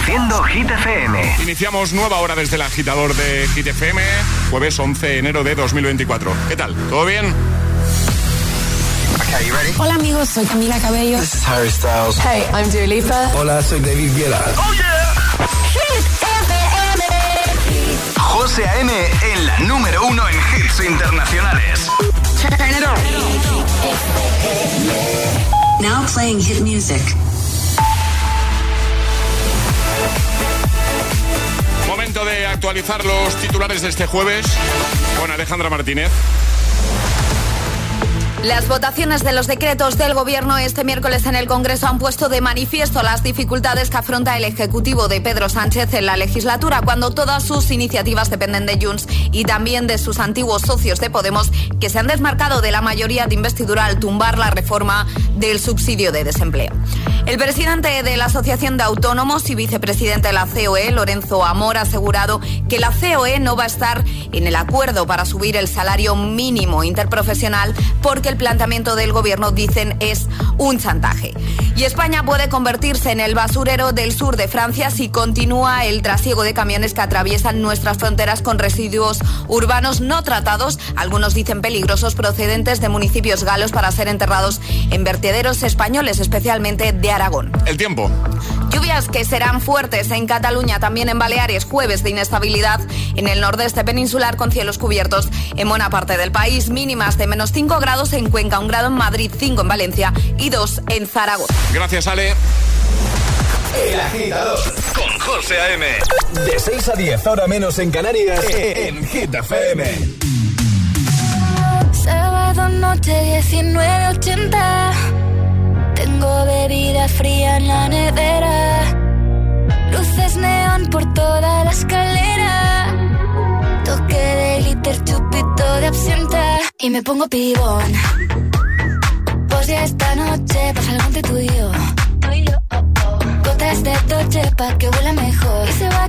Reproduciendo Hit FM. Iniciamos nueva hora desde el agitador de Hit FM, jueves 11 de enero de 2024. ¿Qué tal? ¿Todo bien? Hola amigos, soy Camila Cabello. This is Harry Styles. Hey, I'm Dua Lipa. Hola, soy David Guetta. Oh yeah. Hit FM. José A.M. en la número uno en hits internacionales. Now playing hit music. Momento de actualizar los titulares de este jueves con Alejandra Martínez. Las votaciones de los decretos del Gobierno este miércoles en el Congreso han puesto de manifiesto las dificultades que afronta el Ejecutivo de Pedro Sánchez en la legislatura, cuando todas sus iniciativas dependen de Junts y también de sus antiguos socios de Podemos, que se han desmarcado de la mayoría de investidura al tumbar la reforma del subsidio de desempleo. El presidente de la Asociación de Autónomos y vicepresidente de la COE, Lorenzo Amor, ha asegurado que la COE no va a estar en el acuerdo para subir el salario mínimo interprofesional porque el planteamiento del gobierno, dicen, es un chantaje. Y España puede convertirse en el basurero del sur de Francia si continúa el trasiego de camiones que atraviesan nuestras fronteras con residuos urbanos no tratados, algunos dicen peligrosos, procedentes de municipios galos para ser enterrados en vertederos españoles, especialmente de Aragón. El tiempo. Lluvias que serán fuertes en Cataluña, también en Baleares, jueves de inestabilidad en el nordeste peninsular con cielos cubiertos en buena parte del país, mínimas de menos 5 grados en Cuenca, un grado en Madrid, 5 en Valencia y 2 en Zaragoza. Gracias, Ale. El agitador con José A.M. De 6 a 10, ahora menos en Canarias, en Hit FM. Sábado noche 1980. Tengo bebida fría en la nevera. Y me pongo pibón. Pues ya esta noche pasa algo entre tú y yo. Gotas de Dolce pa' que huela mejor. Y se va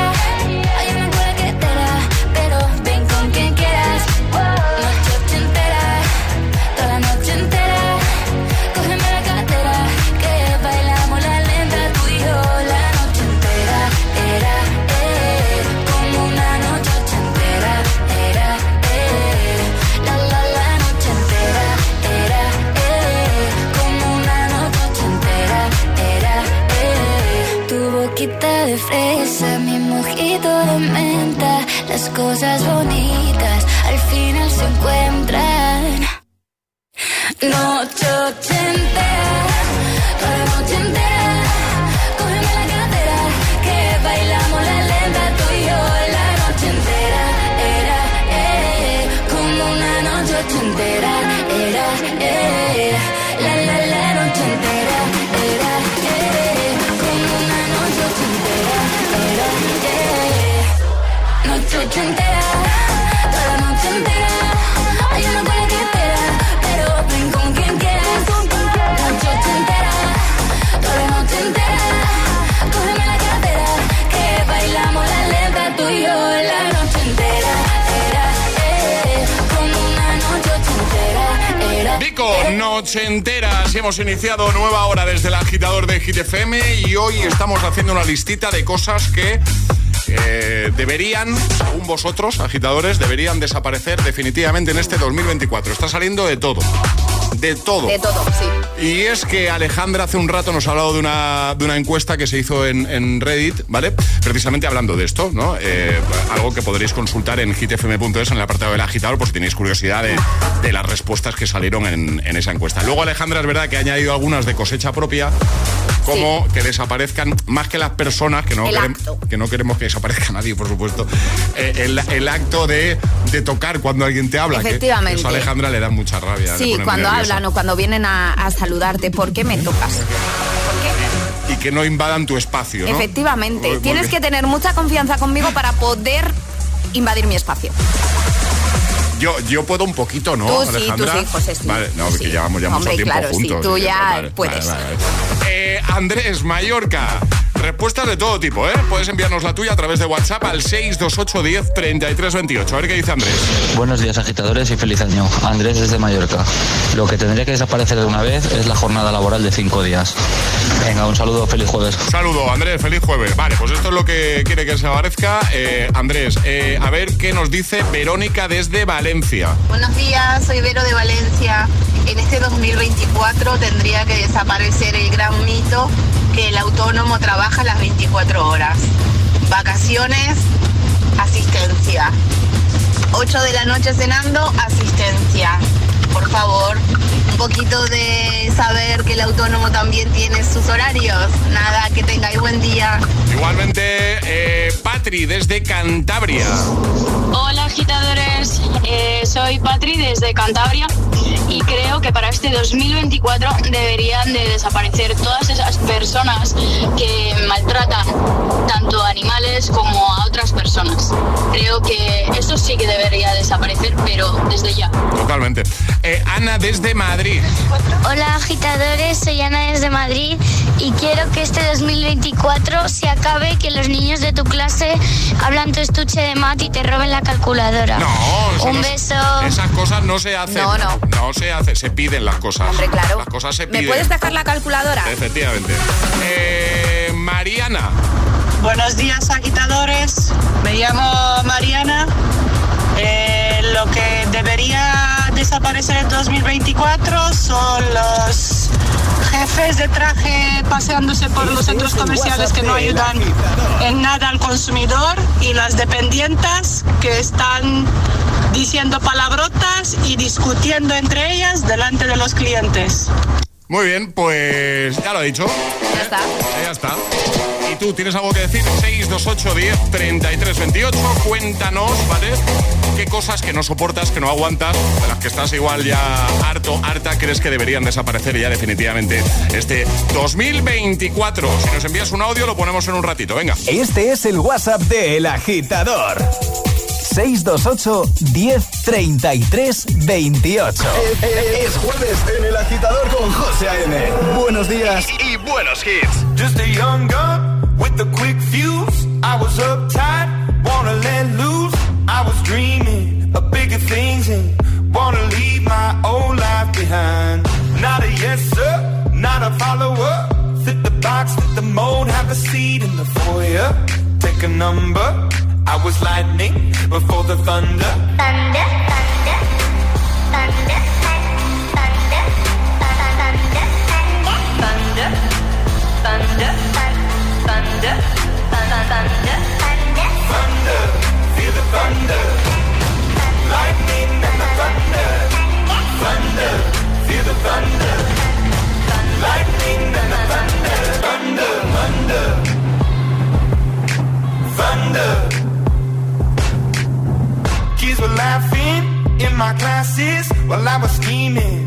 Hemos iniciado nueva hora desde el agitador de GTFM y hoy estamos haciendo una listita de cosas que eh, deberían, según vosotros, agitadores, deberían desaparecer definitivamente en este 2024. Está saliendo de todo. De todo. De todo, sí. Y es que Alejandra hace un rato nos ha hablado de una, de una encuesta que se hizo en, Reddit, ¿vale? Precisamente hablando de esto, ¿no? Eh, algo que podréis consultar en hitfm.es en el apartado del agitador por si tenéis curiosidad de, las respuestas que salieron en, esa encuesta. Luego Alejandra es verdad que ha añadido algunas de cosecha propia, como que desaparezcan más que las personas, que no, queremos, que no queremos que desaparezca nadie, por supuesto, eh, el, acto de, tocar cuando alguien te habla. Efectivamente. eso a Alejandra le da mucha rabia. Sí, cuando hablan o cuando vienen a, saludarte, ¿por qué me tocas? ¿Por qué? Y que no invadan tu espacio. Efectivamente. Tienes que tener mucha confianza conmigo para poder invadir mi espacio. Yo, yo puedo un poquito, ¿no? Tú sí, tú sí, José. Vale, no, porque llevamos ya mucho tiempo claro, juntos. Sí, tú ya puedes. Eh, Andrés, Mallorca. Respuestas de todo tipo, ¿eh? Puedes enviarnos la tuya a través de WhatsApp al 628 10 33 28. A ver qué dice Andrés. Buenos días, agitadores, y feliz año. Andrés desde Mallorca. Lo que tendría que desaparecer de una vez es la jornada laboral de cinco días. Venga, un saludo, feliz jueves. Saludo, Andrés, feliz jueves. Vale, pues esto es lo que quiere que se aparezca. Eh, Andrés, eh, a ver qué nos dice Verónica desde Valencia. Buenos días, soy Vero de Valencia. En este 2024 tendría que desaparecer el gran mito que el autónomo trabaja las 24 horas. Vacaciones, asistencia. 8 de la noche cenando, asistencia. Por favor, un poquito de saber que el autónomo también tiene sus horarios. Nada, que tengáis buen día. Igualmente, eh, Patri, desde Cantabria. Hola, agitadores. Eh, soy Patri, desde Cantabria. Y creo que para este 2024 deberían de desaparecer todas esas personas que maltratan tanto a animales como a otras personas. Creo que eso sí que debería desaparecer, pero desde ya. Totalmente. Eh, Ana desde Madrid. Hola agitadores, soy Ana desde Madrid y quiero que este 2024 se acabe que los niños de tu clase hablan tu estuche de mat y te roben la calculadora. No, un beso. Esas cosas no se hacen. No, no. No se hace, se piden las cosas. Hombre, claro. Las cosas se piden. ¿Me puedes dejar la calculadora? Efectivamente. Eh, Mariana. Buenos días agitadores, me llamo Mariana. Eh, lo que debería desaparecer en 2024 son los jefes de traje paseándose por los centros comerciales que no ayudan en nada al consumidor y las dependientes que están diciendo palabrotas y discutiendo entre ellas delante de los clientes. Muy bien, pues ya lo ha dicho. Ya está. Ya está. ¿Y tú tienes algo que decir? 628 10 33 28. Cuéntanos, ¿vale? ¿Qué cosas que no soportas, que no aguantas, de las que estás igual ya harto, harta, crees que deberían desaparecer ya definitivamente este 2024? Si nos envías un audio, lo ponemos en un ratito. Venga. Este es el WhatsApp de El Agitador. 628 1033 28. Es, jueves en el agitador con José A.M. Buenos días y, buenos hits. Just a young gun with a quick fuse. I was uptight, wanna let loose. I was dreaming of bigger things and wanna leave my old life behind. Not a yes sir, not a follower. Fit the box, fit the mold, have a seat in the foyer. Take a number. I was lightning before the thunder. Thunder, thunder, thunder, thunder, thunder, thunder, thunder, thunder, thunder, thunder, thunder, feel the thunder. Lightning and the thunder. Thunder, feel the thunder. Lightning and the thunder. Thunder, thunder. Thunder were laughing in my classes while I was scheming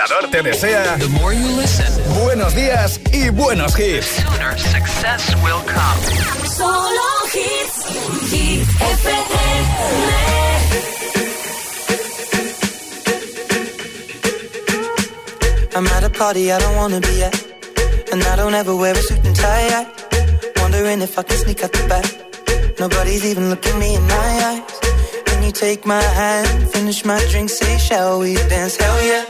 agitador te desea buenos días y buenos hits. Solo hits. I'm at a party I don't wanna be at. And I don't ever wear a suit and tie. Wondering if I can sneak out the back. Nobody's even looking me in my eyes. When you take my hand, finish my drink, say, shall we dance? Hell yeah.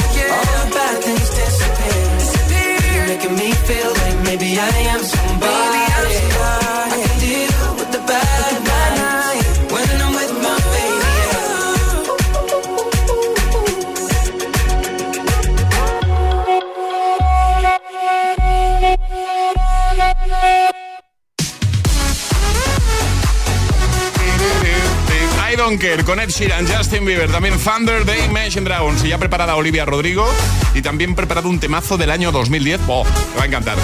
Care con Ed Sheeran, Justin Bieber, también Thunder de Imagine Dragons. Y ya preparada Olivia Rodrigo y también preparado un temazo del año 2010. ¡Oh! Va a encantar.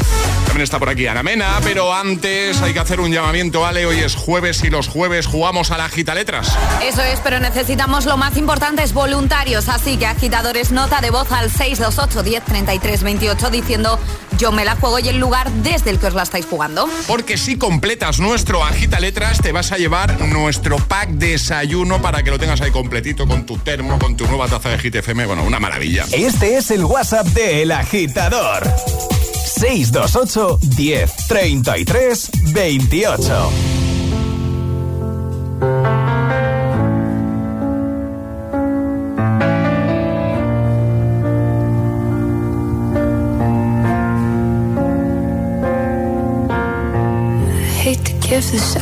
También está por aquí Ana Mena, pero antes hay que hacer un llamamiento, Ale. Hoy es jueves y los jueves jugamos a la gita letras. Eso es, pero necesitamos lo más importante, es voluntarios. Así que agitadores, nota de voz al 628 10 33 28 diciendo yo me la juego y el lugar desde el que os la estáis jugando. Porque si completas nuestro agita letras, te vas a llevar nuestro pack de desayuno desayuno para que lo tengas ahí completito con tu termo, con tu nueva taza de Hit FM. Bueno, una maravilla. Este es el WhatsApp de El Agitador. 628 10 33 28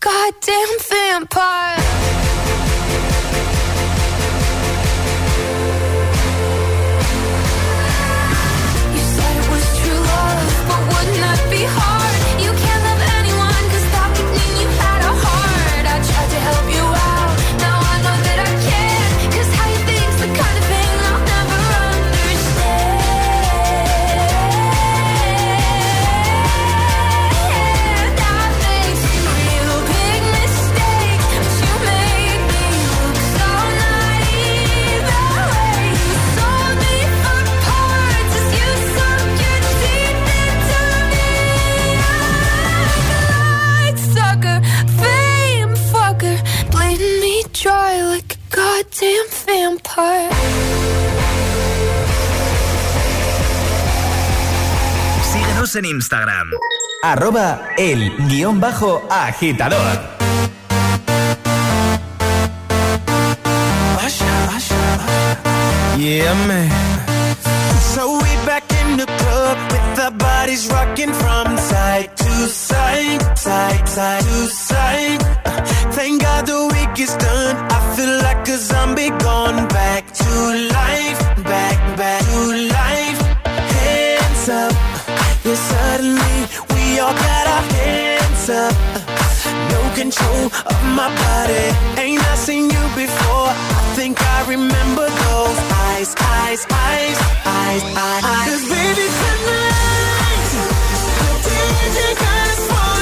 Goddamn vampire. En Instagram. Arroba el guion bajo agitador. Yeah, man. So we back in the club with our bodies rocking from side to side, side, side to side. Thank God the week is done. I feel like a zombie gone back all got our hands up. No control of my body. Ain't I seen you before? I think I remember those eyes, eyes, eyes, eyes, eyes. Cause baby tonight, the DJ got us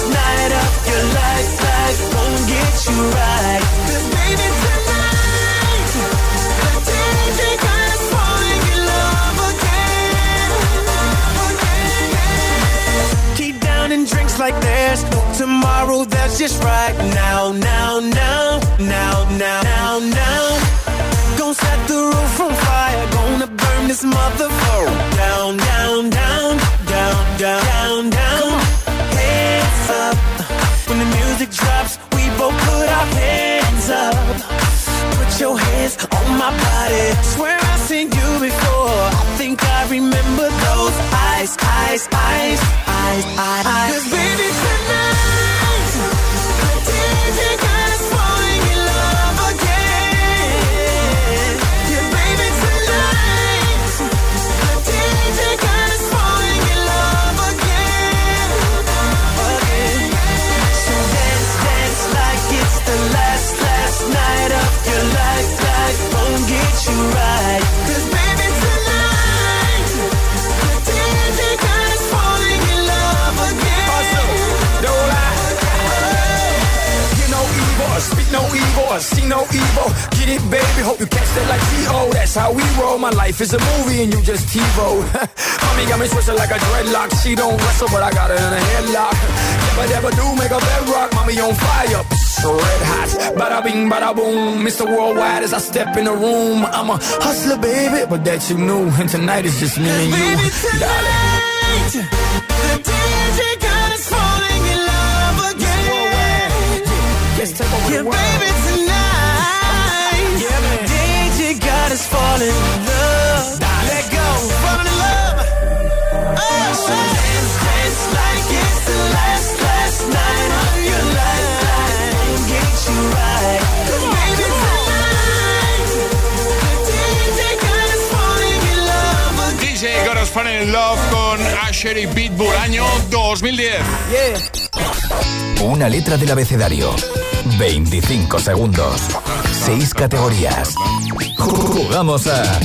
last night your life. Life won't get you right. baby tonight, the DJ got falling in love again. Keep down and drinks like there's tomorrow. That's just right now, now, now, now, now, now, now. Gonna set the roof on fire. Gonna burn this motherfucker down, down, down, down, down, down, down, up. When the music drops, we both put our hands up. Put your hands on my body. Swear I've seen you before. I think I remember those eyes, eyes, eyes, eyes, eyes. eyes. Cause baby, tonight. That's how we roll. My life is a movie and you just TiVo. Mommy got me twisted like a dreadlock. She don't wrestle, but I got her in a headlock. Never, never do make a bedrock. Mommy on fire. So red hot. Bada bing, bada boom. Mr. Worldwide as I step in the room. I'm a hustler, baby, but that you knew. And tonight is just me and you. Darling. The DJ got us falling in love again. Let's take over Yeah, the world. baby, in love. Oh, DJ got us falling in love again. DJ Got Us Falling in Love con Asher y Pitbull, año 2010. Una letra del abecedario. 25 segundos. 6 categorías. Jugamos a.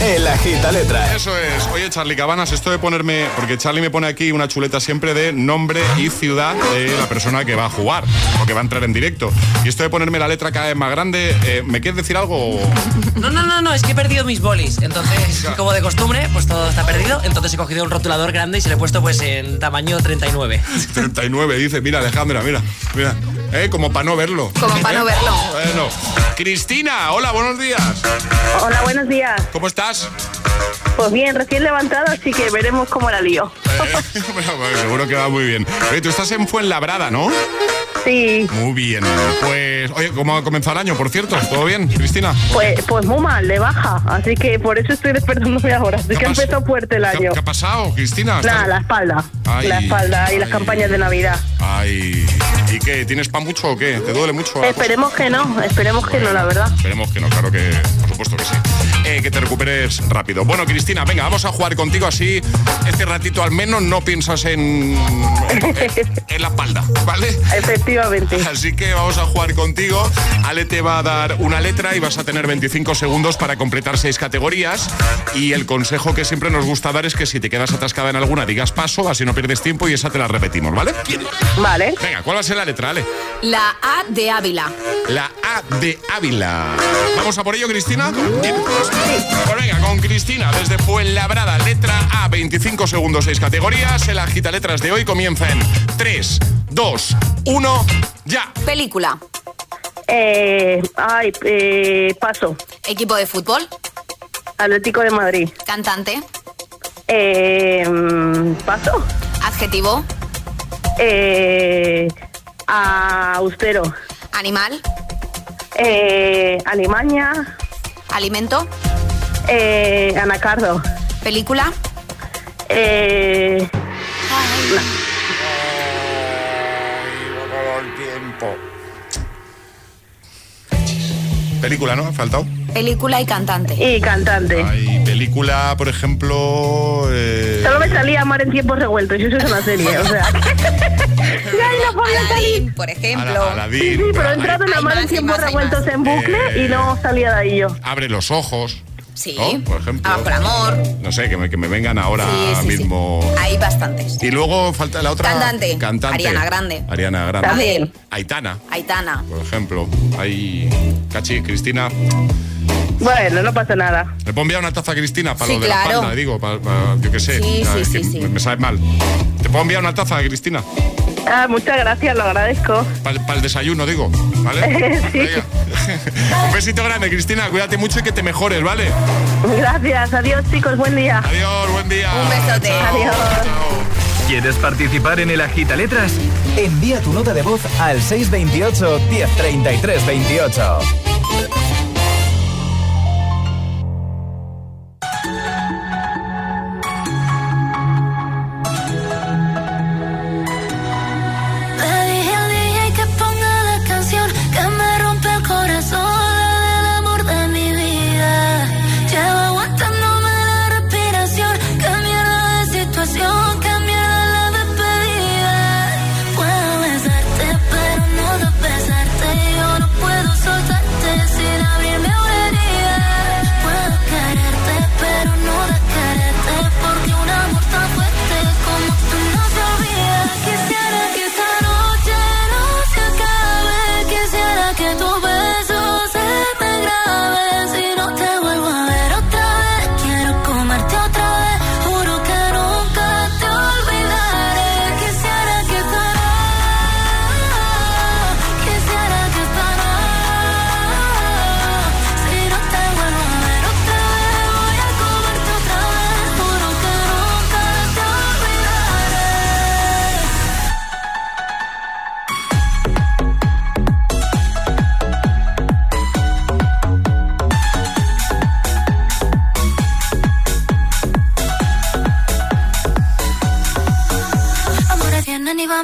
El agita letra. Eso es. Oye, Charlie Cabanas, esto de ponerme. Porque Charlie me pone aquí una chuleta siempre de nombre y ciudad de la persona que va a jugar o que va a entrar en directo. Y esto de ponerme la letra cada vez más grande, eh, ¿me quieres decir algo? No, no, no, no, es que he perdido mis bolis. Entonces, como de costumbre, pues todo está perdido. Entonces he cogido un rotulador grande y se le he puesto pues en tamaño 39. 39, dice. Mira, Alejandra, mira, mira. Eh, como para no verlo. Como para no verlo. Bueno. Cristina, hola, buenos días. Hola, buenos días. ¿Cómo estás? Pues bien, recién levantado, así que veremos cómo la lío. Eh, bueno, bueno, seguro que va muy bien. Oye, tú estás en Fuenlabrada, ¿no? Sí. Muy bien. Pues, oye, ¿cómo ha comenzado el año, por cierto? ¿Todo bien, Cristina? Pues, pues muy mal, de baja. Así que por eso estoy despertándome ahora. Así que ha empezado fuerte el año. ¿Qué ha pasado, Cristina? Nada, la espalda. Ay, la espalda y las campañas de Navidad. Ay, ¿y qué? ¿Tienes pan mucho o qué? ¿Te duele mucho? Esperemos que no, esperemos que no, la verdad. Esperemos que no, claro que, por supuesto que sí. Eh, que te recuperes rápido. Bueno, Cristina, venga, vamos a jugar contigo así. Este ratito al menos no piensas en, en, en la espalda, ¿vale? Efectivamente. Así que vamos a jugar contigo. Ale te va a dar una letra y vas a tener 25 segundos para completar seis categorías. Y el consejo que siempre nos gusta dar es que si te quedas atascada en alguna, digas paso, así no pierdes tiempo y esa te la repetimos, ¿vale? Vale. Venga, ¿cuál va a ser la letra, Ale? La A de Ávila. La A de Ávila. ¿Vamos a por ello, Cristina? Pues venga, con Cristina desde Fuenlabrada, letra A, 25 segundos, 6 categorías. El agita letras de hoy comienza en 3, 2, 1, ya. Película. Eh, ay, eh, paso. Equipo de fútbol. Atlético de Madrid. Cantante. Eh, paso. Adjetivo. Eh, austero. Animal. Eh, alimaña. Alimento. Eh, anacardo. Película. Eh, Película, ¿no? ¿Ha faltado? Película y cantante. y cantante. Hay película, por ejemplo... eh, Solo me salía Mar en tiempos revueltos y eso es una serie, o sea. ya ahí no podía salir. Por ejemplo. Sí, sí, pero he entrado en la Mar en tiempos revueltos en bucle Eh, y no salía de ahí yo. Abre los ojos. Sí. ¿no? Por ejemplo. Ah, por amor. No sé, que me, que me vengan ahora Sí, sí, sí. mismo. Hay bastantes. Y luego falta la otra. Cantante. Cantante. Ariana Grande. Ariana Grande. También. Aitana, Aitana. por ejemplo. Hay. Cachi, Cristina. Bueno, no pasa nada. ¿Le puedo enviar una taza a Cristina para Sí, lo de la claro. espalda? Digo, para, para- yo qué sé. Sí, sí, que. Me, me sabe mal. ¿Te puedo enviar una taza a Cristina? Ah, muchas gracias, lo agradezco. Para el desayuno, digo. ¿Vale? Sí. Un besito grande, Cristina. Cuídate mucho y que te mejores, ¿vale? Gracias, adiós chicos, buen día. Adiós, buen día. Un besote. Chao. Adiós. ¿Quieres participar en el agita letras? Envía tu nota de voz al 628 1033 28.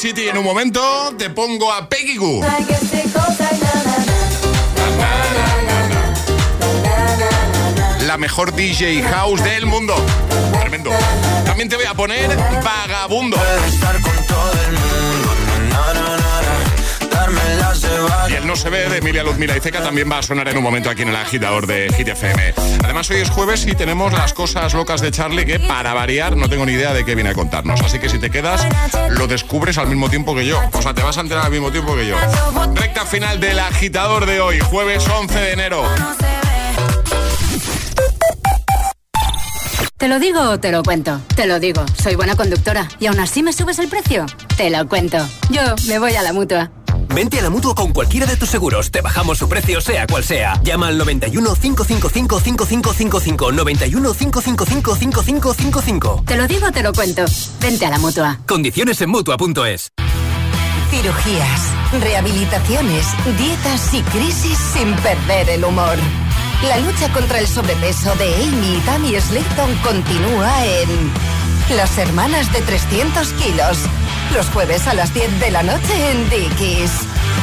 City. En un momento te pongo a Peggy Goo. La mejor DJ house del mundo. Tremendo. También te voy a poner Vagabundo. El se ve de Emilia y Ceca también va a sonar en un momento aquí en el agitador de Hit FM. Además, hoy es jueves y tenemos las cosas locas de Charlie que, para variar, no tengo ni idea de qué viene a contarnos. Así que si te quedas, lo descubres al mismo tiempo que yo. O sea, te vas a enterar al mismo tiempo que yo. Recta final del agitador de hoy, jueves 11 de enero. ¿Te lo digo o te lo cuento? Te lo digo, soy buena conductora. ¿Y aún así me subes el precio? Te lo cuento. Yo me voy a la mutua. Vente a la mutua con cualquiera de tus seguros. Te bajamos su precio, sea cual sea. Llama al 91 555 5555. 91 555 5555. Te lo digo o te lo cuento. Vente a la mutua. Condiciones en mutua.es. Cirugías, rehabilitaciones, dietas y crisis sin perder el humor. La lucha contra el sobrepeso de Amy y Tammy Slayton continúa en Las Hermanas de 300 kilos. Los jueves a las 10 de la noche en Dickies.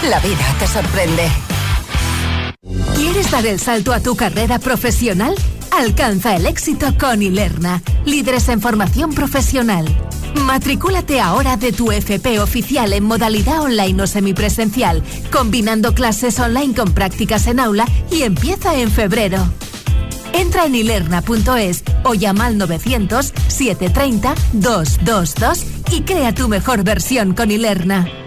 La vida te sorprende. ¿Quieres dar el salto a tu carrera profesional? Alcanza el éxito con Ilerna, líderes en formación profesional. Matricúlate ahora de tu FP oficial en modalidad online o semipresencial, combinando clases online con prácticas en aula y empieza en febrero. Entra en ilerna.es o llama al 900-730-222 y crea tu mejor versión con Ilerna.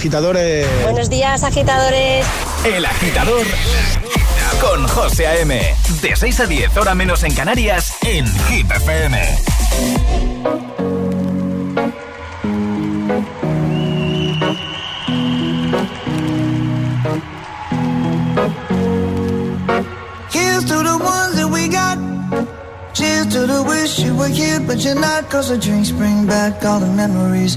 agitadores. Buenos días, agitadores. El Agitador con José A.M. De 6 a 10, hora menos en Canarias, en Hit FM. Here's to the ones that we got. Cheers to the wish you were here, but you're not. Cause the drinks bring back all the memories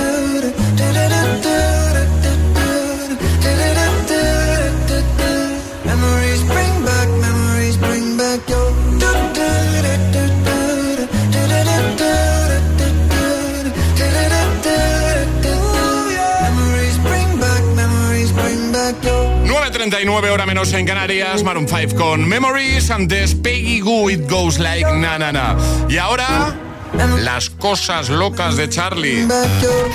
9.39 hora menos en Canarias, Maroon 5 con Memories, antes Peggy Goo, It Goes Like Na Na Na. Y ahora, las cosas locas de Charlie.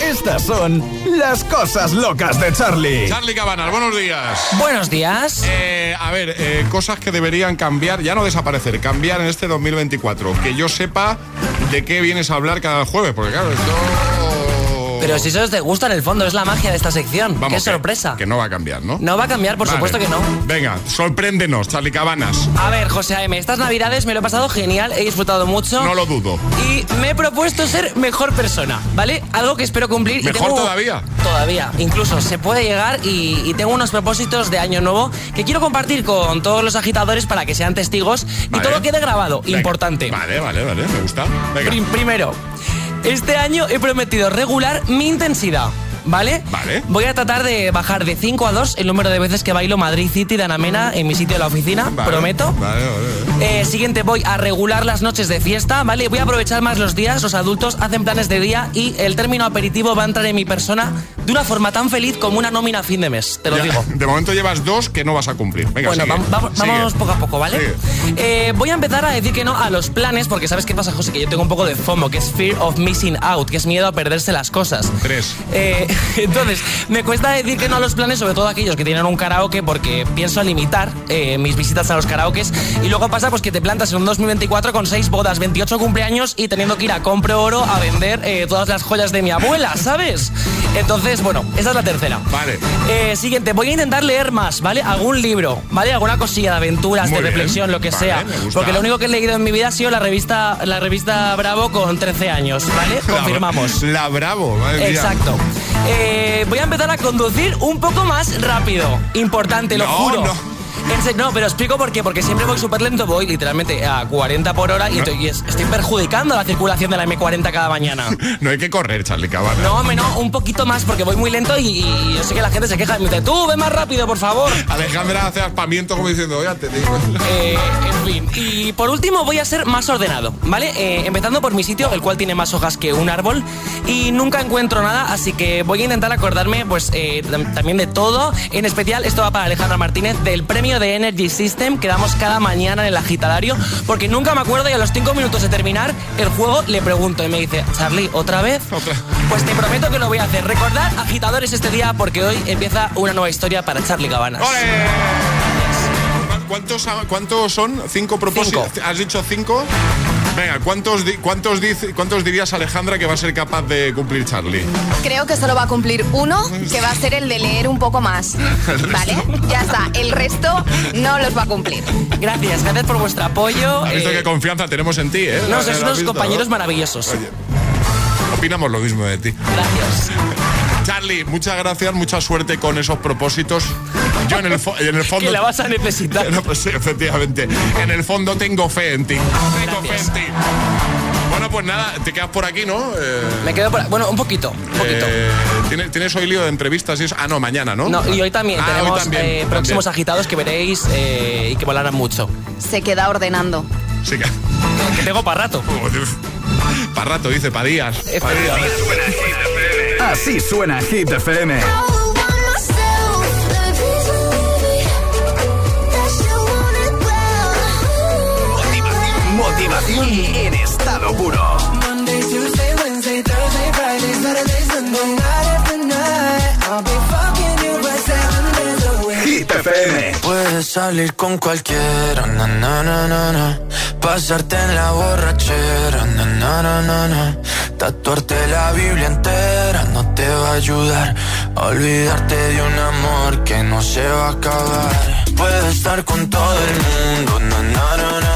Estas son las cosas locas de Charlie. Charlie Cabanas, buenos días. Buenos días. Eh, a ver, eh, cosas que deberían cambiar, ya no desaparecer, cambiar en este 2024. Que yo sepa de qué vienes a hablar cada jueves, porque claro, esto... Pero si eso te gusta en el fondo, es la magia de esta sección. Vamos, Qué que- sorpresa. Que, no va a cambiar, ¿no? No va a cambiar, por Vale. supuesto que no. Venga, sorpréndenos, Charlie Cabanas. A ver, José A.M., estas navidades me lo he pasado genial, he disfrutado mucho. No lo dudo. Y me he propuesto ser mejor persona, ¿vale? Algo que espero cumplir. y ¿Mejor tengo- todavía? Todavía. Incluso se puede llegar y, y tengo unos propósitos de año nuevo que quiero compartir con todos los agitadores para que sean testigos y todo quede grabado. Venga. Importante. Vale, vale, vale, me gusta. Venga. Prim- primero, este año he prometido regular mi intensidad. ¿Vale? Vale. Voy a tratar de bajar de 5 a 2 el número de veces que bailo Madrid City de Anamena en mi sitio de la oficina, Vale, prometo. Vale, vale. Eh, siguiente, voy a regular las noches de fiesta, ¿vale? Voy a aprovechar más los días, los adultos hacen planes de día y el término aperitivo va a entrar en mi persona de una forma tan feliz como una nómina a fin de mes, te lo Ya, digo. De momento llevas dos que no vas a cumplir. Venga, Bueno, sigue. vam- vam- Sigue. vamos poco a poco, ¿vale? Eh, voy a empezar a decir que no a los planes, porque ¿sabes qué pasa, José? Que yo tengo un poco de FOMO, que es Fear of Missing Out, que es miedo a perderse las cosas. Tres. Eh, entonces, me cuesta decir que no a los planes, sobre todo aquellos que tienen un karaoke, porque pienso limitar eh, mis visitas a los karaokes. Y luego pasa pues que te plantas en un 2024 con 6 bodas, 28 cumpleaños y teniendo que ir a compro oro a vender eh, todas las joyas de mi abuela, ¿sabes? Entonces, bueno, esa es la tercera. Vale. Eh, siguiente, voy a intentar leer más, ¿vale? Algún libro, ¿vale? Alguna cosilla de aventuras, Muy de bien. reflexión, lo que Vale, sea. Porque lo único que he leído en mi vida ha sido la revista, la revista Bravo con 13 años, ¿vale? Confirmamos. La, Bravo, madre mía. Eh, voy a empezar a conducir un poco más rápido. Importante, lo No, juro. no. No, pero explico por qué. Porque siempre voy súper lento, voy literalmente a 40 por hora y, estoy, y es- estoy perjudicando la circulación de la M40 cada mañana. No hay que correr, Charlie Cabanas. No, me no, un poquito más porque voy muy lento y, y yo sé que la gente se queja y me dice, tú, ve más rápido, por favor. Alejandra hace aspamiento como diciendo, ya te digo. Eh, en fin, y por último voy a ser más ordenado, ¿vale? Eh, empezando por mi sitio, el cual tiene más hojas que un árbol y nunca encuentro nada, así que voy a intentar acordarme pues eh, tam- también de todo. En especial, esto va para Alejandra Martínez, del premio de Energy System que damos cada mañana en el agitadario, porque nunca me acuerdo y a los cinco minutos de terminar el juego le pregunto y me dice, Charlie, ¿otra vez? Pues te prometo que lo voy a hacer. Recordad, agitadores, este día porque hoy empieza una nueva historia para Charlie Cabanas. ¿Cuántos, ¿Cuántos son? ¿Cinco propósitos? ¿Has dicho cinco? Venga, ¿cuántos, di- cuántos, ¿cuántos dirías, Alejandra, que va a ser capaz de cumplir Charlie? Creo que solo va a cumplir uno, que va a ser el de leer un poco más. ¿Vale? Ya está. El resto no los va a cumplir. Gracias, gracias por vuestro apoyo. ¿Has visto Eh, qué confianza tenemos en ti, eh? no, ¿Lo sois unos visto, compañeros no? maravillosos. Oye, opinamos lo mismo de ti. Gracias. Charlie, muchas gracias, mucha suerte con esos propósitos. Yo en el, fo- en el fondo... Que la vas a necesitar. No, pues sí, efectivamente. En el fondo tengo fe en ti. Tengo fe en ti. Bueno, pues nada, te quedas por aquí, ¿no? Eh, Me quedo por... Bueno, un poquito, un poquito. eh, ¿tienes, tienes hoy lío de entrevistas y eso? Ah, no, mañana, ¿no? No, y hoy también Ah, hoy tenemos también, eh, también. próximos agitados que veréis eh, y que volarán mucho. Se queda ordenando. Sí, que... Que tengo para rato. Para rato, dice, para días. Pa' días. Así suena Hit FM. Seven days a week. Hit FM. Puedes salir con cualquiera, na na na na na. Pasarte en la borrachera, na na na na na. Tatuarte la Biblia entera no te va a ayudar. Olvidarte de un amor que no se va a acabar. Puedes estar con todo el mundo, na na na. na.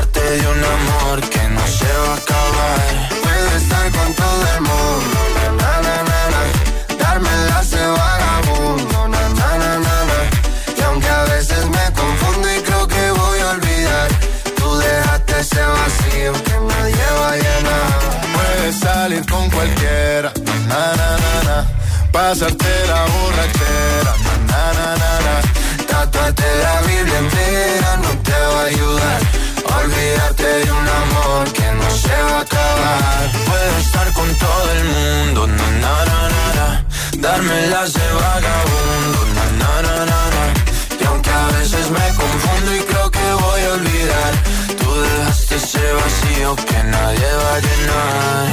de un amor que no se va a acabar. Puedes estar con todo el mundo, na, na, na, na. Darme las de vagabundo, na, na, na, na, na. Y aunque a veces me confundo y creo que voy a olvidar, tú dejaste ese vacío que nadie va a llenar. Puedes salir con cualquiera, na na na na. Pasarte la borrachera, na na na na. Tatuarte la Biblia entera no te va a ayudar. Olvidarte de un amor que no se va a acabar. Puedes estar con todo el mundo, na na na na na. Darme las de vagabundo, na na na na na. Y aunque a veces me confundo y creo que voy a olvidar, tú dejaste ese vacío que nadie va a llenar.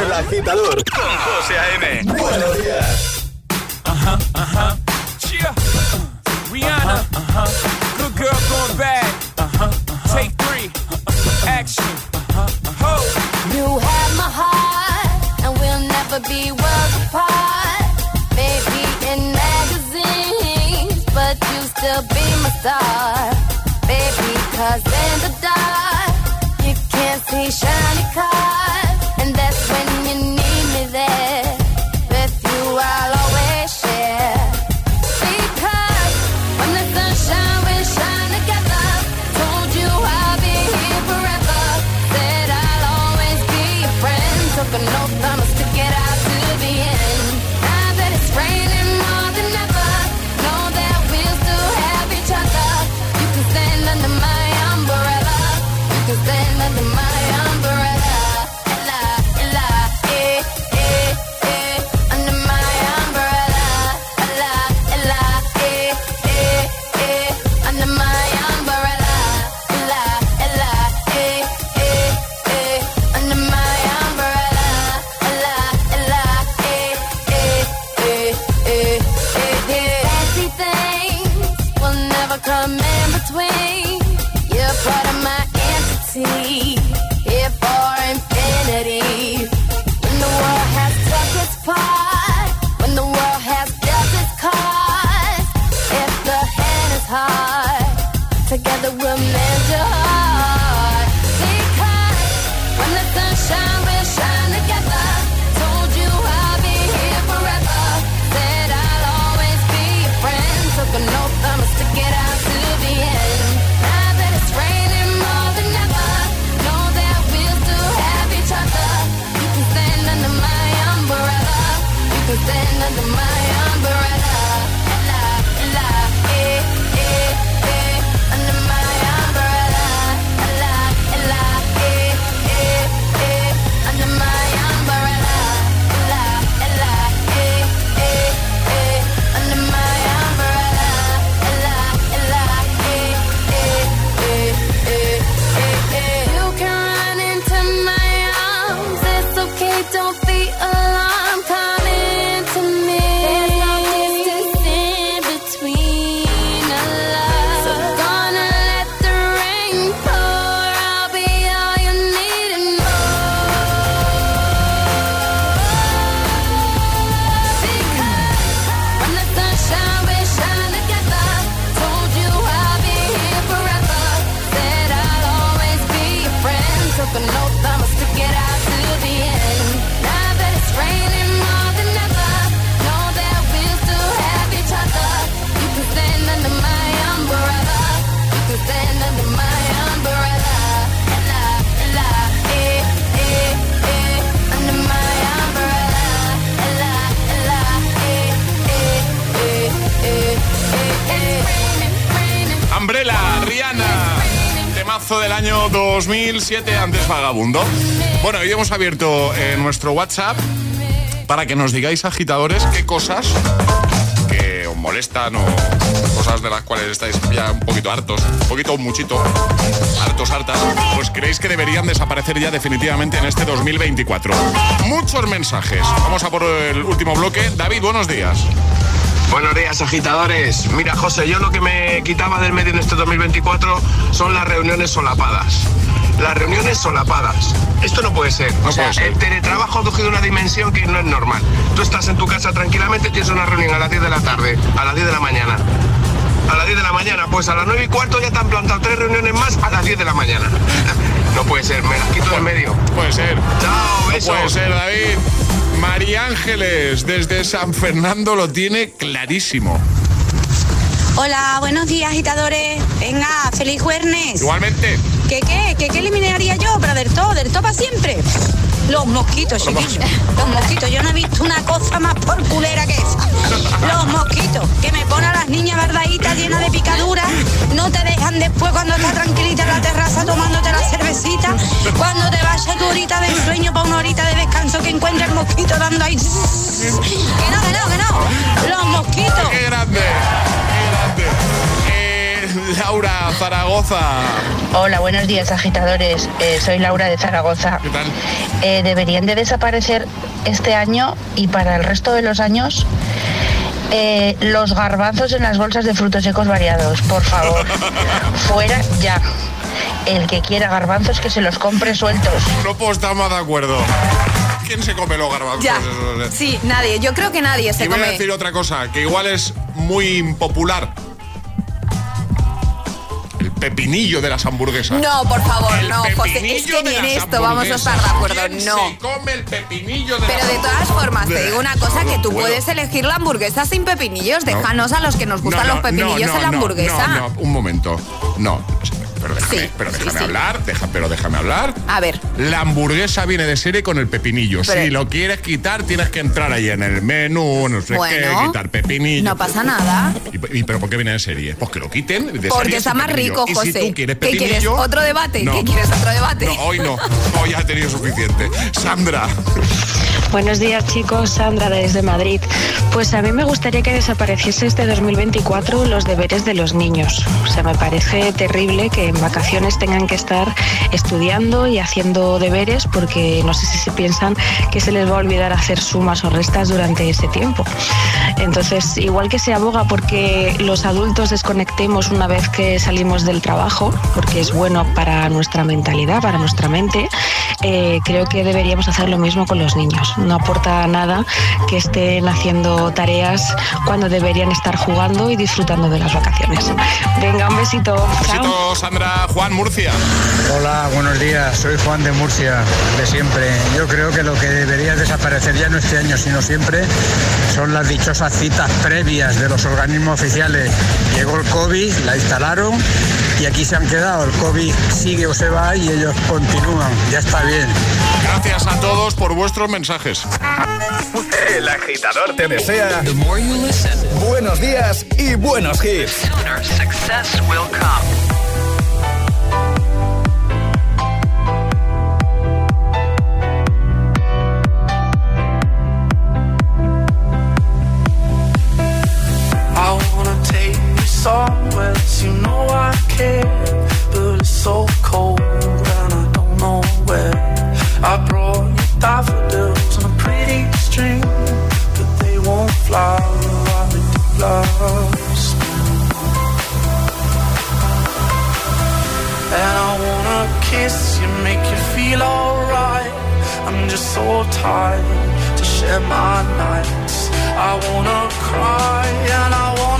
El agitador con José A.M. Buenos días. Uh-huh, uh-huh. Yeah. Rihanna. Uh-huh. Good girl going bad. Uh-huh. Take three. Action. Ho. You have my heart, and we'll never be worlds apart. Maybe in magazines, but you still be my star. Baby, cause in the dark, you can't see shiny 2007, antes vagabundo. Bueno, hoy hemos abierto eh, nuestro WhatsApp para que nos digáis, agitadores, qué cosas que os molestan o cosas de las cuales estáis ya un poquito hartos, un poquito o muchito, hartos, hartas, pues creéis que deberían desaparecer ya definitivamente en este 2024. Muchos mensajes. Vamos a por el último bloque. David, buenos días. Buenos días, agitadores. Mira, José, yo lo que me quitaba del medio en este 2024 son las reuniones solapadas. Las reuniones solapadas. Esto no puede ser. o sea, el teletrabajo ha cogido una dimensión que no es normal. Tú estás en tu casa tranquilamente, tienes una reunión a las 10 de la tarde, a las 10 de la mañana. A las 10 de la mañana, pues a las 9 y cuarto ya te han plantado tres reuniones más a las 10 de la mañana. No puede ser, me las quito del medio. Puede ser. Chao, No besos. puede ser, David. María Ángeles, desde San Fernando, lo tiene clarísimo. Hola, buenos días, agitadores. Venga, feliz jueves. Igualmente. ¿Qué qué? ¿Qué qué eliminaría yo? Pero del todo, del todo para siempre. Los mosquitos, chiquillos. Los mosquitos. Yo no he visto una cosa más por culera que esa. Los mosquitos, que me ponen a las niñas verdaditas llenas de picaduras. No te dejan después cuando estás tranquilita en la terraza tomándote la cervecita. Cuando te vayas tu horita de sueño para una horita de descanso que encuentra el mosquito dando ahí. Que no, que no, que no. Los mosquitos. ¡Qué grande! Eh, Laura Zaragoza. Hola, buenos días agitadores. Eh, soy Laura de Zaragoza. ¿Qué tal? Eh, deberían de desaparecer este año y para el resto de los años eh, los garbanzos en las bolsas de frutos secos variados. Por favor, fuera ya. El que quiera garbanzos que se los compre sueltos. No puedo estar más de acuerdo. ¿Quién se come los garbanzos? Ya. Sí, nadie. Yo creo que nadie se y voy a come. decir otra cosa, que igual es muy impopular. Pepinillo de las hamburguesas. No, por favor, El no, José. Es que ni en esto vamos a estar de acuerdo. ¿Quién No. se come el pepinillo de Pero de todas formas, te digo una cosa, que tú puedo. puedes elegir la hamburguesa sin pepinillos. No. Déjanos a los que nos gustan No, los pepinillos en la hamburguesa. No, un momento. No. Pero déjame, Sí, pero déjame sí. hablar, deja, pero déjame hablar. A ver, La hamburguesa viene de serie con el pepinillo. Pero- si lo quieres quitar, tienes que entrar ahí en el menú, no sé Bueno. qué, quitar pepinillo. no pasa nada. ¿Y, y- pero por qué viene de serie? Pues que lo quiten. de Porque serie está más pepinillo. rico, Y José. si tú quieres ¿Qué quieres? pepinillo... ¿Otro debate? No. ¿Qué quieres? ¿Otro debate? No, hoy no. Hoy he tenido suficiente. Sandra. Buenos días chicos, Sandra desde Madrid. Pues a mí me gustaría que desapareciese este 2024 los deberes de los niños. O sea, me parece terrible que en vacaciones tengan que estar estudiando y haciendo deberes porque no sé si se piensan que se les va a olvidar hacer sumas o restas durante ese tiempo. Entonces, igual que se aboga porque los adultos desconectemos una vez que salimos del trabajo, porque es bueno para nuestra mentalidad, para nuestra mente, eh, creo que deberíamos hacer lo mismo con los niños. No aporta nada que estén haciendo tareas cuando deberían estar jugando y disfrutando de las vacaciones. Venga, un besito. Chao. Besito, Sandra. Juan Murcia. Hola, buenos días. Soy Juan de Murcia, de siempre. Yo creo que lo que debería desaparecer ya no este año, sino siempre, son las dichosas citas previas de los organismos oficiales. Llegó el COVID, la instalaron y aquí se han quedado. El COVID sigue o se va y ellos continúan. Ya está bien. Gracias a todos por vuestros mensajes. El agitador te desea buenos días y buenos hits. I wanna take you somewhere you know I care, but it's so cold I brought you daffodils on a pretty string, but they won't fly while do last. And I wanna kiss you, make you feel alright. I'm just so tired to share my nights. I wanna cry and I wanna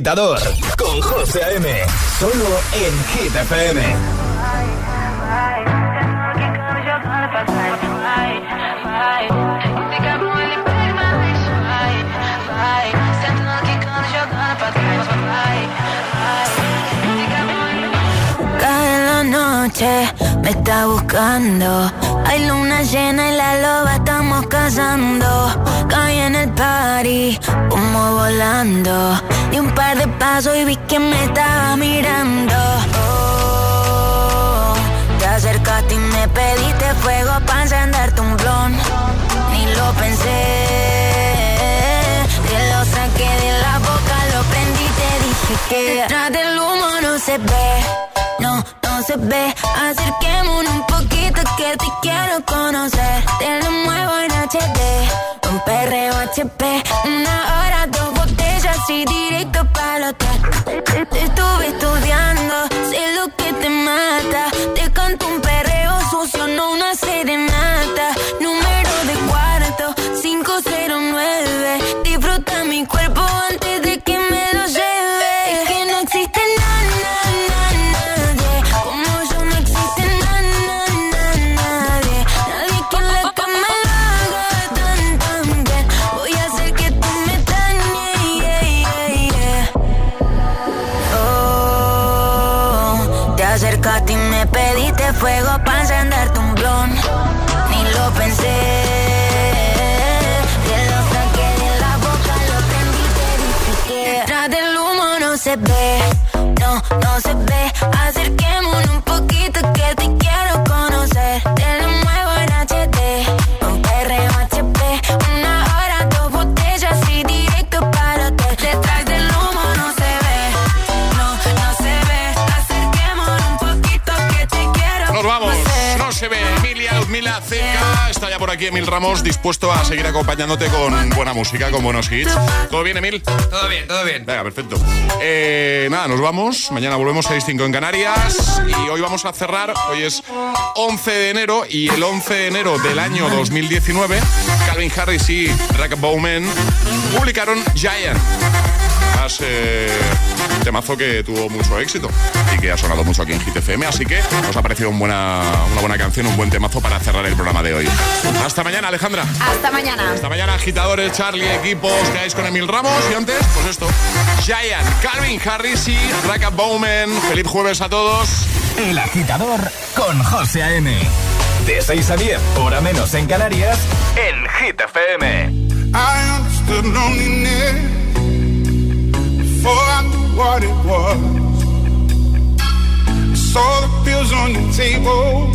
agitador con José A.M. Solo en Hit FM. Cae la noche, me está buscando. Hay luna llena y la loba estamos cazando. Caí en el party, humo volando. Di un par de pasos y vi que me estaba mirando. Oh, te acercaste y me pediste fuego para encenderte un blon. Ni lo pensé, te lo saqué de la boca, lo prendí y te dije que detrás del humo no se ve, no, no se ve. Acerquémonos un poquito que te quiero conocer. Te lo muevo en HD, un perreo HP, una hora, y directo para te estuve estudiando, Mila Ceca. Está ya por aquí Emil Ramos, dispuesto a seguir acompañándote con buena música, con buenos hits. ¿Todo bien, Emil? Todo bien, todo bien. Venga, perfecto. Eh, nada, nos vamos. Mañana volvemos a 6.5 en Canarias. Y hoy vamos a cerrar. Hoy es 11 de enero. Y el 11 de enero del año 2019, Calvin Harris y Rack Bowman publicaron Giant. Más eh, un temazo que tuvo mucho éxito y que ha sonado mucho aquí en Hit FM. Así que nos ha parecido un buena, una buena canción, un buen temazo para cerrar el programa de hoy. Hasta mañana, Alejandra. Hasta mañana. Hasta mañana, agitadores, Charlie, equipos, quedáis con Emil Ramos. Y antes, pues esto: Giant, Calvin Harris y Raka Bowman. Feliz jueves a todos. El agitador con José A.M. De 6 a 10, hora menos en Canarias, en Hit FM. I understood loneliness before I knew what it was. I saw the pills on your table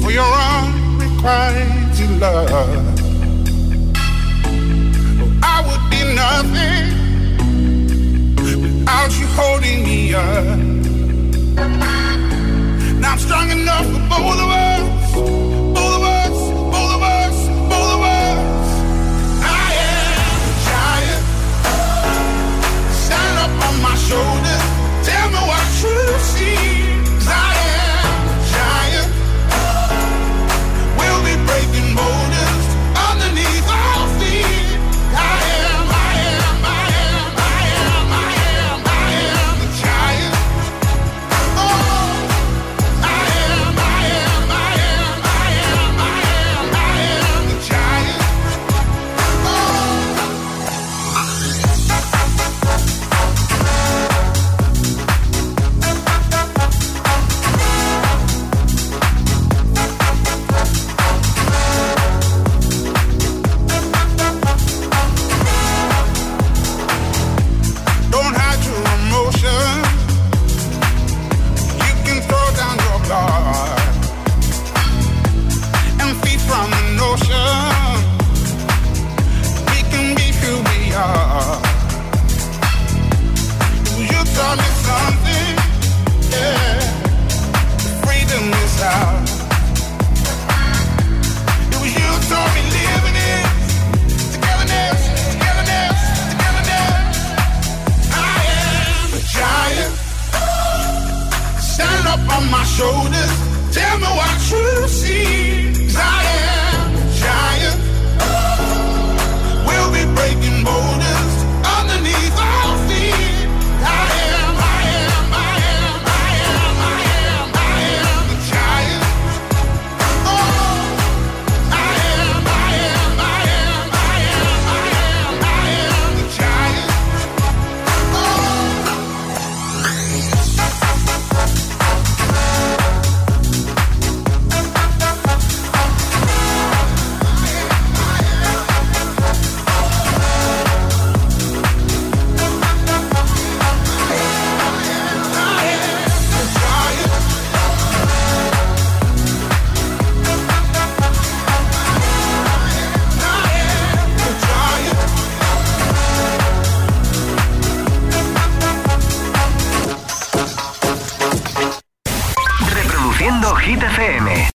for your unrequited love. I would be nothing without you holding me up. Now I'm strong enough for both of us, shoulders. Tell me what you see.